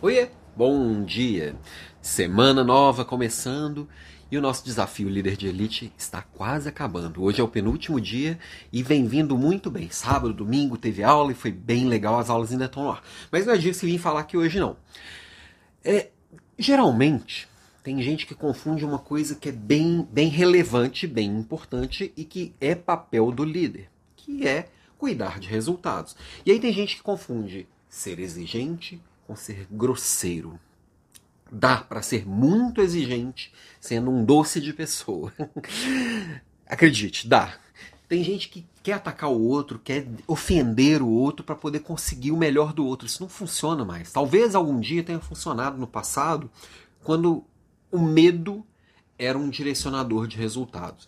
Oiê, bom dia! Semana nova começando e o nosso desafio líder de elite está quase acabando. Hoje é o penúltimo dia e vem vindo muito bem. Sábado, domingo teve aula e foi bem legal, as aulas ainda estão lá. Mas não é disso que vim falar aqui hoje não. É, geralmente tem gente que confunde uma coisa que é bem, bem relevante, bem importante e que é papel do líder, que é cuidar de resultados. E aí tem gente que confunde ser exigente com ser grosseiro. Dá para ser muito exigente sendo um doce de pessoa. Acredite, dá. Tem gente que quer atacar o outro, quer ofender o outro para poder conseguir o melhor do outro. Isso não funciona mais. Talvez algum dia tenha funcionado no passado, quando o medo era um direcionador de resultados.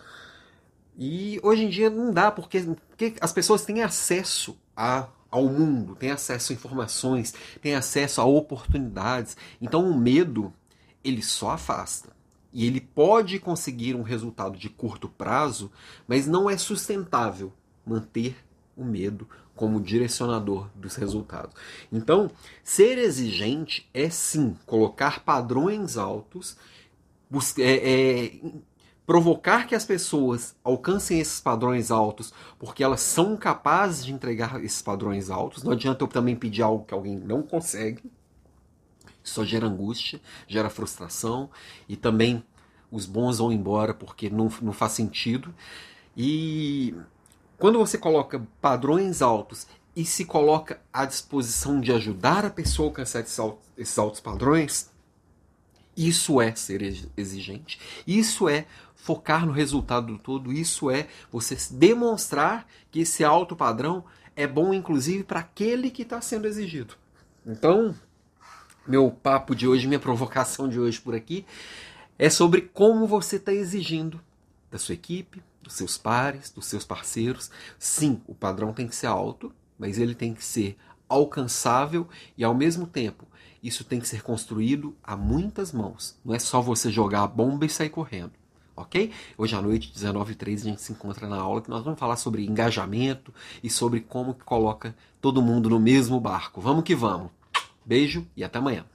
E hoje em dia não dá, porque, porque as pessoas têm acesso a ao mundo, tem acesso a informações, tem acesso a oportunidades. Então o medo, ele só afasta. E ele pode conseguir um resultado de curto prazo, mas não é sustentável manter o medo como direcionador dos resultados. Então, ser exigente é sim colocar padrões altos, é, é, provocar que as pessoas alcancem esses padrões altos, porque elas são capazes de entregar esses padrões altos. Não adianta eu também pedir algo que alguém não consegue. Só gera angústia, gera frustração e também os bons vão embora porque não, não faz sentido. E quando você coloca padrões altos e se coloca à disposição de ajudar a pessoa a alcançar esses altos padrões, isso é ser exigente. Isso é focar no resultado do todo. Isso é você demonstrar que esse alto padrão é bom, inclusive, para aquele que está sendo exigido. Então, meu papo de hoje, minha provocação de hoje por aqui é sobre como você está exigindo da sua equipe, dos seus pares, dos seus parceiros. Sim, o padrão tem que ser alto, mas ele tem que ser alcançável e ao mesmo tempo isso tem que ser construído a muitas mãos. Não é só você jogar a bomba e sair correndo. Ok? Hoje à noite, 19h03, a gente se encontra na aula que nós vamos falar sobre engajamento e sobre como que coloca todo mundo no mesmo barco. Vamos que vamos. Beijo e até amanhã.